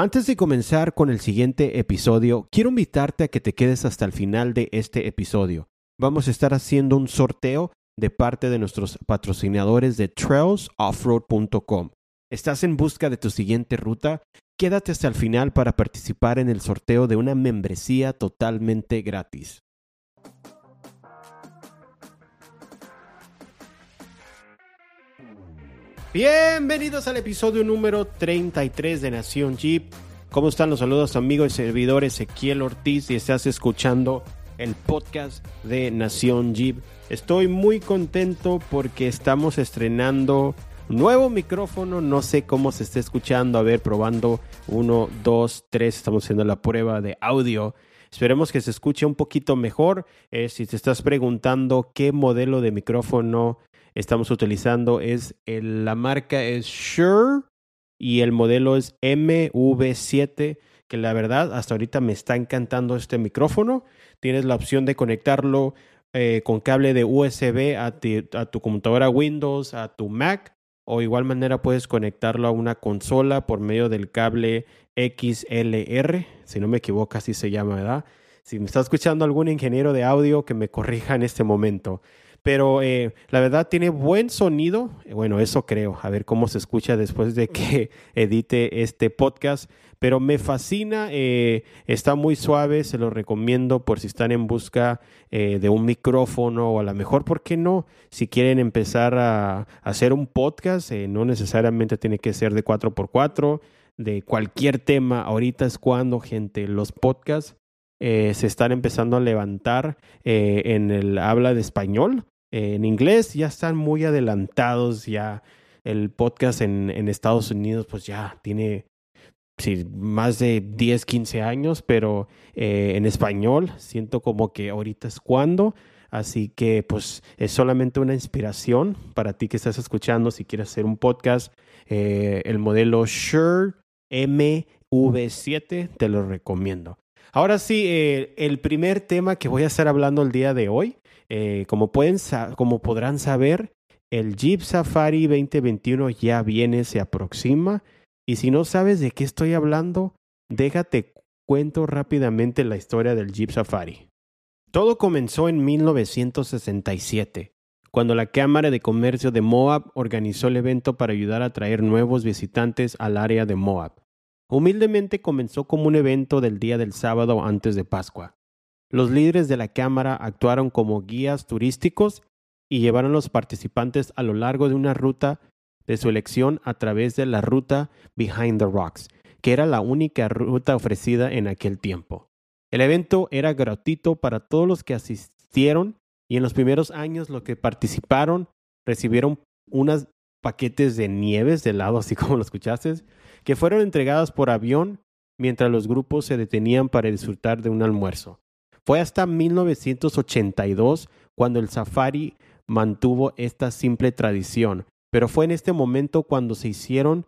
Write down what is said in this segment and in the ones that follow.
Antes de comenzar con el siguiente episodio, quiero invitarte a que te quedes hasta el final de este episodio. Vamos a estar haciendo un sorteo de parte de nuestros patrocinadores de trailsoffroad.com. ¿Estás en busca de tu siguiente ruta? Quédate hasta el final para participar en el sorteo de una membresía totalmente gratis. Bienvenidos al episodio número 33 de Nación Jeep. ¿Cómo están los saludos amigos y servidores Ezequiel Ortiz y estás escuchando el podcast de Nación Jeep? Estoy muy contento porque estamos estrenando nuevo micrófono, no sé cómo se está escuchando, a ver, probando uno, dos, tres, estamos haciendo la prueba de audio. Esperemos que se escuche un poquito mejor. Eh, si te estás preguntando qué modelo de micrófono estamos utilizando es la marca es Shure y el modelo es MV7 que la verdad hasta ahorita me está encantando este micrófono. Tienes la opción de conectarlo eh, con cable de USB a tu computadora Windows, a tu Mac o igual manera puedes conectarlo a una consola por medio del cable XLR, si no me equivoco así se llama, ¿verdad? Si me está escuchando algún ingeniero de audio que me corrija en este momento pero eh, la verdad tiene buen sonido. Bueno, eso creo. A ver cómo se escucha después de que edite este podcast. Pero me fascina, eh, está muy suave, se lo recomiendo por si están en busca eh, de un micrófono o a lo mejor, ¿por qué no? Si quieren empezar a, hacer un podcast, no necesariamente tiene que ser de 4x4, de cualquier tema. Ahorita es cuando, gente, los podcasts se están empezando a levantar en el habla de español en inglés ya están muy adelantados, ya el podcast en, en Estados Unidos pues ya tiene sí, más de 10, 15 años, pero eh, en español siento como que ahorita es cuando. Así que pues es solamente una inspiración para ti que estás escuchando si quieres hacer un podcast. Eh, el modelo Shure MV7 te lo recomiendo. Ahora sí, eh, el primer tema que voy a estar hablando el día de hoy eh, como, pueden, como podrán saber, el Jeep Safari 2021 ya viene, se aproxima. Y si no sabes de qué estoy hablando, déjate cuento rápidamente la historia del Jeep Safari. Todo comenzó en 1967, cuando la Cámara de Comercio de Moab organizó el evento para ayudar a traer nuevos visitantes al área de Moab. Humildemente comenzó como un evento del día del sábado antes de Pascua. Los líderes de la Cámara actuaron como guías turísticos y llevaron a los participantes a lo largo de una ruta de su elección a través de la ruta Behind the Rocks, que era la única ruta ofrecida en aquel tiempo. El evento era gratuito para todos los que asistieron y en los primeros años los que participaron recibieron unos paquetes de nieves de helado, así como lo escuchaste, que fueron entregados por avión mientras los grupos se detenían para disfrutar de un almuerzo. Fue hasta 1982 cuando el safari mantuvo esta simple tradición, pero fue en este momento cuando se hicieron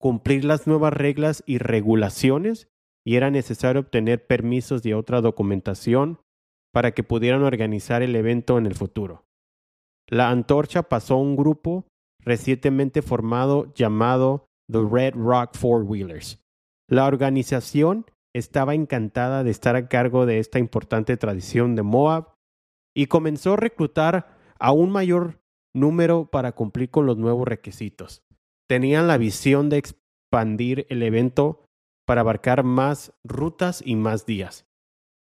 cumplir las nuevas reglas y regulaciones y era necesario obtener permisos y otra documentación para que pudieran organizar el evento en el futuro. La antorcha pasó a un grupo recientemente formado llamado The Red Rock Four Wheelers. La organización estaba encantada de estar a cargo de esta importante tradición de Moab y comenzó a reclutar a un mayor número para cumplir con los nuevos requisitos. Tenían la visión de expandir el evento para abarcar más rutas y más días,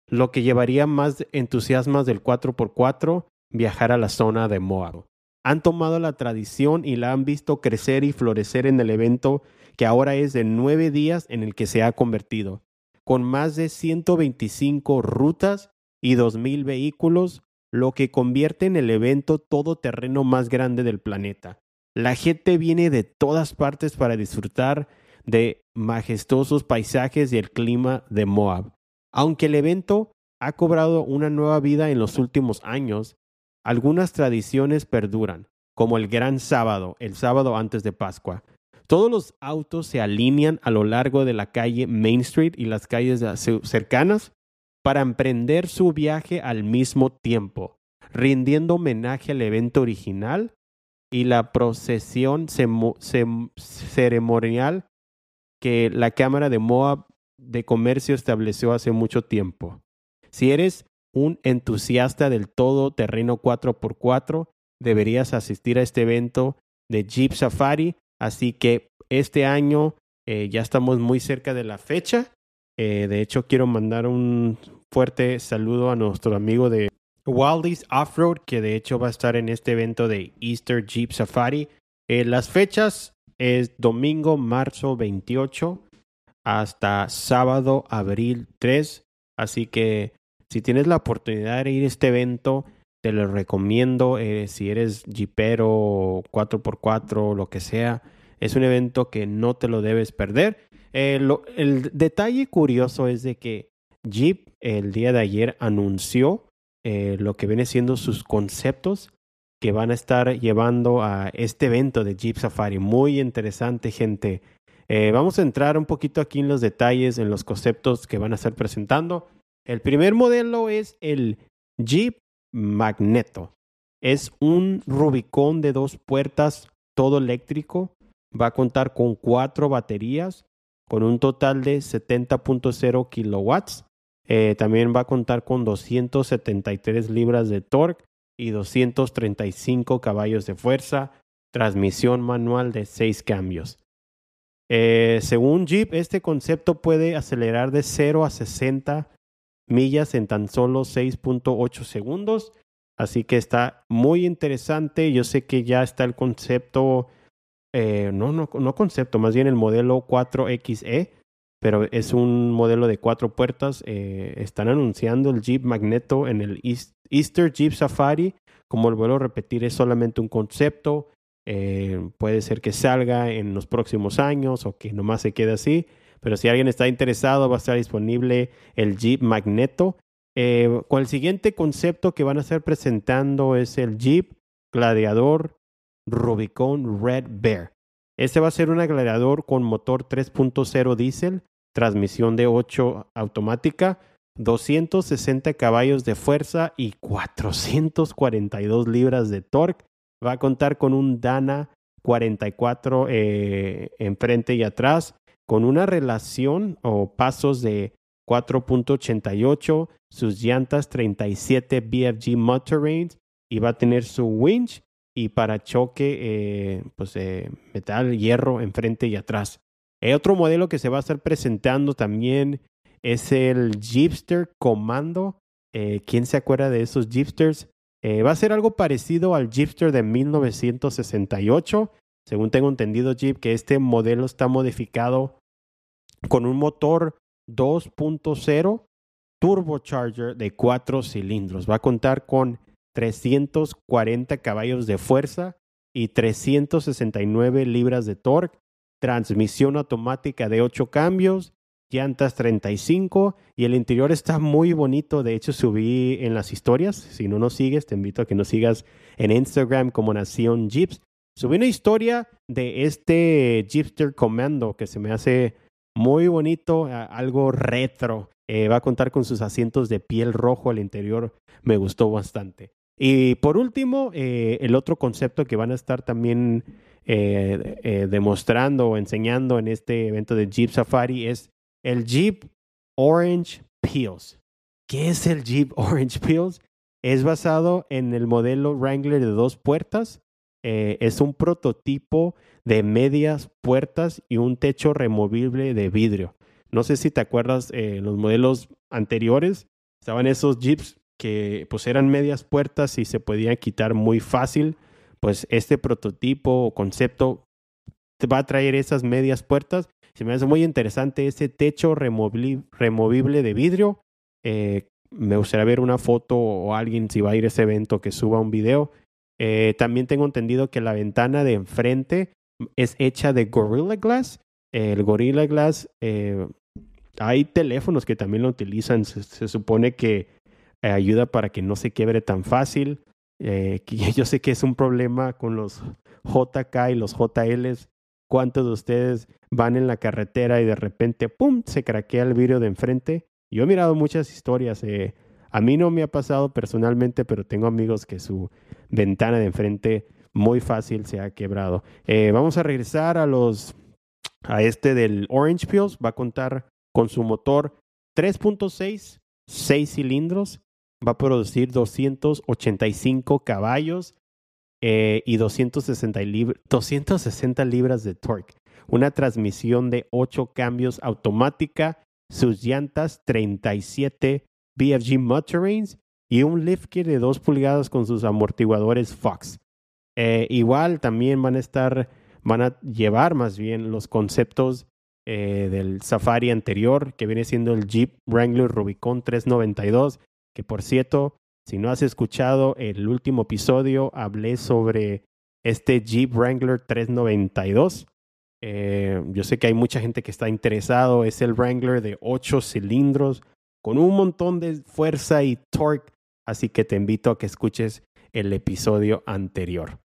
lo que llevaría más entusiasmas del 4x4 viajar a la zona de Moab. Han tomado la tradición y la han visto crecer y florecer en el evento que ahora es de nueve días en el que se ha convertido con más de 125 rutas y 2.000 vehículos, lo que convierte en el evento todoterreno más grande del planeta. La gente viene de todas partes para disfrutar de majestuosos paisajes y el clima de Moab. Aunque el evento ha cobrado una nueva vida en los últimos años, algunas tradiciones perduran, como el Gran Sábado, el sábado antes de Pascua, todos los autos se alinean a lo largo de la calle Main Street y las calles cercanas para emprender su viaje al mismo tiempo, rindiendo homenaje al evento original y la procesión ceremonial que la Cámara de Moab de Comercio estableció hace mucho tiempo. Si eres un entusiasta del todo terreno 4x4, deberías asistir a este evento de Jeep Safari. Así que este año eh, ya estamos muy cerca de la fecha. Eh, de hecho, quiero mandar un fuerte saludo a nuestro amigo de Waldy's Offroad, que de hecho va a estar en este evento de Easter Jeep Safari. Eh, las fechas es domingo, marzo 28 hasta sábado, abril 3. Así que si tienes la oportunidad de ir a este evento, te lo recomiendo. Eh, si eres jeepero, 4x4, lo que sea, es un evento que no te lo debes perder. Eh, el detalle curioso es de que Jeep el día de ayer anunció eh, lo que viene siendo sus conceptos que van a estar llevando a este evento de Jeep Safari. Muy interesante, gente. vamos a entrar un poquito aquí en los detalles, en los conceptos que van a estar presentando. El primer modelo es el Jeep Magneto. Es un Rubicon de dos puertas, todo eléctrico. Va a contar con cuatro baterías, con un total de 70.0 kilowatts. Eh, también va a contar con 273 libras de torque y 235 caballos de fuerza. Transmisión manual de seis cambios. Eh, según Jeep, este concepto puede acelerar de 0 a 60 millas en tan solo 6.8 segundos. Así que está muy interesante. Yo sé que ya está el concepto, eh, no, no, no concepto, más bien el modelo 4XE, pero es un modelo de cuatro puertas. Eh, están anunciando el Jeep Magneto en el Easter Jeep Safari. Como lo vuelvo a repetir, es solamente un concepto. Eh, puede ser que salga en los próximos años o que nomás se quede así. Pero si alguien está interesado, va a estar disponible el Jeep Magneto. Eh, con el siguiente concepto que van a estar presentando es el Jeep Gladiador Rubicon Red Bear. Este va a ser un gladiador con motor 3.0 diésel, transmisión de 8 automática, 260 caballos de fuerza y 442 libras de torque. Va a contar con un Dana 44 eh, enfrente y atrás, con una relación o pasos de 4.88, sus llantas 37 BFG Mud y va a tener su winch y para choque eh, pues, eh, metal, hierro enfrente y atrás. El otro modelo que se va a estar presentando también es el Jeepster Commando. Eh, ¿Quién se acuerda de esos Jeepsters? va a ser algo parecido al Jeepster de 1968. Según tengo entendido, Jeep, que este modelo está modificado con un motor 2.0 turbocharger de cuatro cilindros. Va a contar con 340 caballos de fuerza y 369 libras de torque, transmisión automática de 8 cambios, llantas 35 y el interior está muy bonito. De hecho, subí en las historias. Si no nos sigues, te invito a que nos sigas en Instagram como Nación Jeeps. Subí una historia de este Jeepster Commando que se me hace muy bonito, algo retro. Eh, va a contar con sus asientos de piel rojo al interior. Me gustó bastante. Y por último, eh, el otro concepto que van a estar también eh, demostrando o enseñando en este evento de Jeep Safari es el Jeep Orange Peels. ¿Qué es el Jeep Orange Peels? Es basado en el modelo Wrangler de dos puertas. Es un prototipo de medias puertas y un techo removible de vidrio. No sé si te acuerdas, eh, los modelos anteriores estaban esos Jeeps que pues eran medias puertas y se podían quitar muy fácil. Pues este prototipo o concepto te va a traer esas medias puertas. Se me hace muy interesante ese techo removible de vidrio. Eh, me gustaría ver una foto o alguien si va a ir a ese evento que suba un video. Eh, también tengo entendido que la ventana de enfrente es hecha de Gorilla Glass. El Gorilla Glass, eh, hay teléfonos que también lo utilizan. Se, supone que eh, ayuda para que no se quiebre tan fácil. Eh, yo sé que es un problema con los JK y los JLs. ¿Cuántos de ustedes van en la carretera y de repente, ¡pum!, se craquea el vidrio de enfrente? Yo he mirado muchas historias. A mí no me ha pasado personalmente, pero tengo amigos que su ventana de enfrente muy fácil se ha quebrado. Eh, vamos a regresar a los a este del Orange Pills. Va a contar con su motor 3.6, 6 cilindros. Va a producir 285 caballos eh, y 260, 260 libras de torque. Una transmisión de 8 cambios automática. Sus llantas 37 BFG Mud Terrains y un lift kit de 2 pulgadas con sus amortiguadores Fox. Eh, igual también van a estar, van a llevar más bien los conceptos eh, del Safari anterior, que viene siendo el Jeep Wrangler Rubicon 392, que por cierto, si no has escuchado el último episodio, hablé sobre este Jeep Wrangler 392. Eh, yo sé que hay mucha gente que está interesado. Es el Wrangler de 8 cilindros con un montón de fuerza y torque. Así que te invito a que escuches el episodio anterior.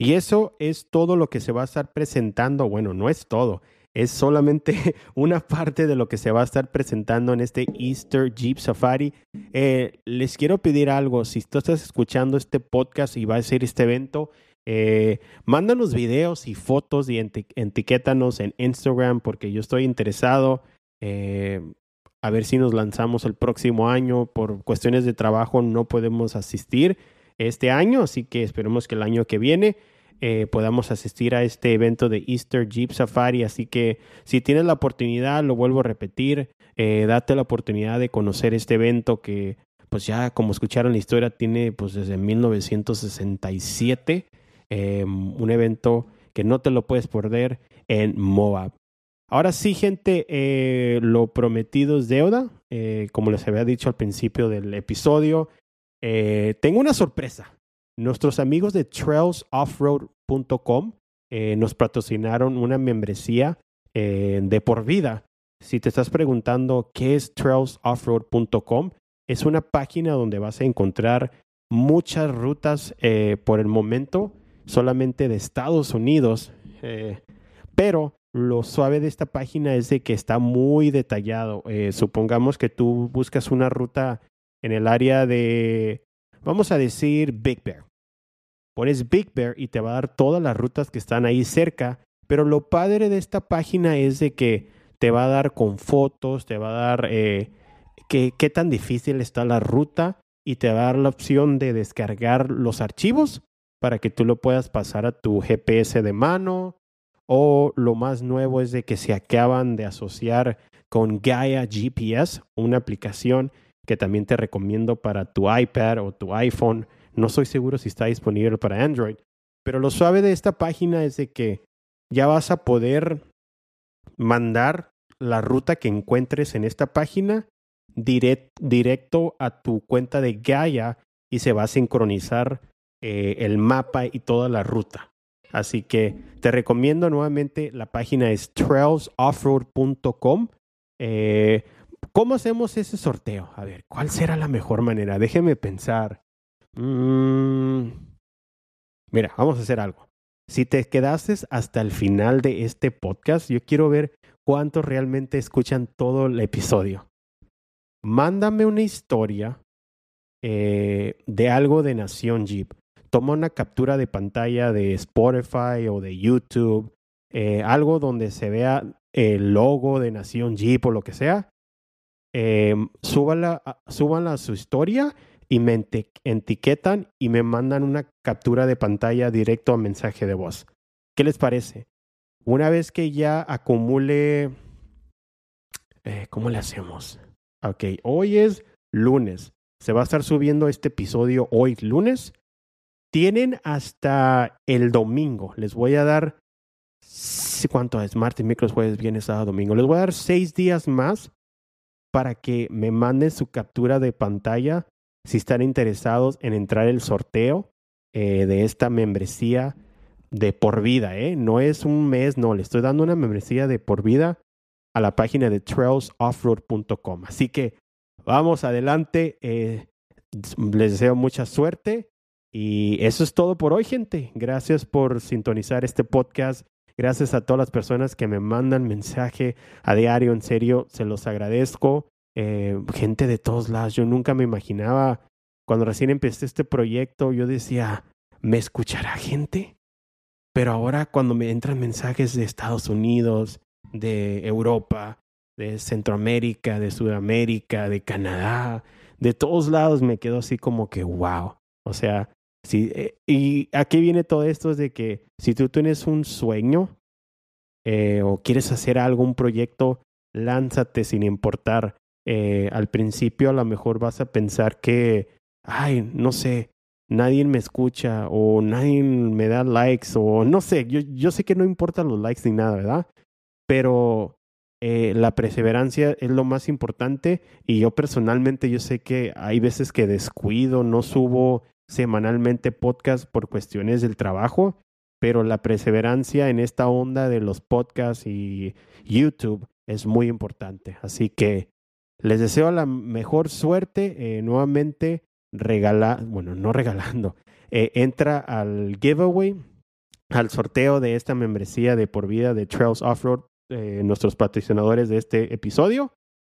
Y eso es todo lo que se va a estar presentando. Bueno, no es todo. Es solamente una parte de lo que se va a estar presentando en este Easter Jeep Safari. Eh, les quiero pedir algo. Si tú estás escuchando este podcast y va a ser este evento, eh, mándanos videos y fotos y etiquétanos en Instagram porque yo estoy interesado. Eh, a ver si nos lanzamos el próximo año. Por cuestiones de trabajo no podemos asistir este año, así que esperemos que el año que viene eh, podamos asistir a este evento de Easter Jeep Safari. Así que si tienes la oportunidad, lo vuelvo a repetir, eh, date la oportunidad de conocer este evento que pues ya como escucharon la historia tiene pues desde 1967 em, un evento que no te lo puedes perder en Moab. Ahora sí, gente, eh, lo prometido es deuda. Eh, como les había dicho al principio del episodio, eh, tengo una sorpresa. Nuestros amigos de trailsoffroad.com nos patrocinaron una membresía de por vida. Si te estás preguntando qué es trailsoffroad.com, es una página donde vas a encontrar muchas rutas por el momento solamente de Estados Unidos, pero lo suave de esta página es de que está muy detallado. Eh, supongamos que tú buscas una ruta en el área de, vamos a decir, Big Bear. Pones Big Bear y te va a dar todas las rutas que están ahí cerca. Pero lo padre de esta página es de que te va a dar con fotos, te va a dar eh, qué tan difícil está la ruta y te va a dar la opción de descargar los archivos para que tú lo puedas pasar a tu GPS de mano o lo más nuevo es de que se acaban de asociar con Gaia GPS, una aplicación que también te recomiendo para tu iPad o tu iPhone. No soy seguro si está disponible para Android, pero lo suave de esta página es de que ya vas a poder mandar la ruta que encuentres en esta página directo a tu cuenta de Gaia y se va a sincronizar eh, el mapa y toda la ruta. Así que te recomiendo nuevamente, la página es trailsoffroad.com. Eh, ¿Cómo hacemos ese sorteo? A ver, ¿cuál será la mejor manera? Déjeme pensar. Mm, mira, vamos a hacer algo. Si te quedaste hasta el final de este podcast, yo quiero ver cuántos realmente escuchan todo el episodio. Mándame una historia eh, de algo de Nación Jeep toma una captura de pantalla de Spotify o de YouTube, eh, algo donde se vea el logo de Nación Jeep o lo que sea, eh, súbanla, a su historia y me etiquetan y me mandan una captura de pantalla directo a mensaje de voz. ¿Qué les parece? Una vez que ya acumule... Eh, ¿Cómo le hacemos? Ok, hoy es lunes. Se va a estar subiendo este episodio hoy lunes. Tienen hasta el domingo. Les voy a dar. ¿Cuánto es? Martes, miércoles, jueves, viernes, sábado, domingo. Les voy a dar seis días más para que me manden su captura de pantalla si están interesados en entrar el sorteo eh, de esta membresía de por vida. ¿eh? No es un mes, no. Le estoy dando una membresía de por vida a la página de trailsoffroad.com. Así que vamos adelante. Eh, les deseo mucha suerte y eso es todo por hoy, gente. Gracias por sintonizar este podcast. Gracias a todas las personas que me mandan mensaje a diario. En serio, se los agradezco. Eh, gente de todos lados. Yo nunca me imaginaba, cuando recién empecé este proyecto, yo decía, ¿me escuchará gente? Pero ahora cuando me entran mensajes de Estados Unidos, de Europa, de Centroamérica, de Sudamérica, de Canadá, de todos lados me quedo así como que wow. O sea, sí, eh, y aquí viene todo esto es de que si tú tienes un sueño eh, o quieres hacer algo, un proyecto, lánzate sin importar. Eh, al principio a lo mejor vas a pensar que, ay, no sé, nadie me escucha o nadie me da likes o no sé, yo, yo sé que no importan los likes ni nada, ¿verdad? Pero la perseverancia es lo más importante y yo personalmente yo sé que hay veces que descuido, no subo semanalmente podcast por cuestiones del trabajo, pero la perseverancia en esta onda de los podcasts y YouTube es muy importante. Así que les deseo la mejor suerte. Eh, nuevamente, regala, bueno, no regalando, eh, entra al giveaway, al sorteo de esta membresía de por vida de Trails Offroad eh, nuestros patrocinadores de este episodio.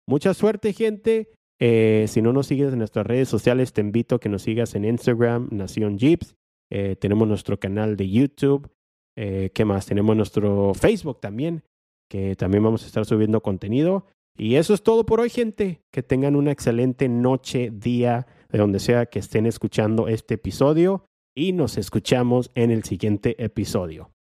Mucha suerte, gente. Eh, si no nos sigues en nuestras redes sociales, te invito a que nos sigas en Instagram, Nación Jeeps. Eh, tenemos nuestro canal de YouTube. ¿Qué más? Tenemos nuestro Facebook también, que también vamos a estar subiendo contenido. Y eso es todo por hoy, gente. Que tengan una excelente noche, día, de donde sea que estén escuchando este episodio. Y nos escuchamos en el siguiente episodio.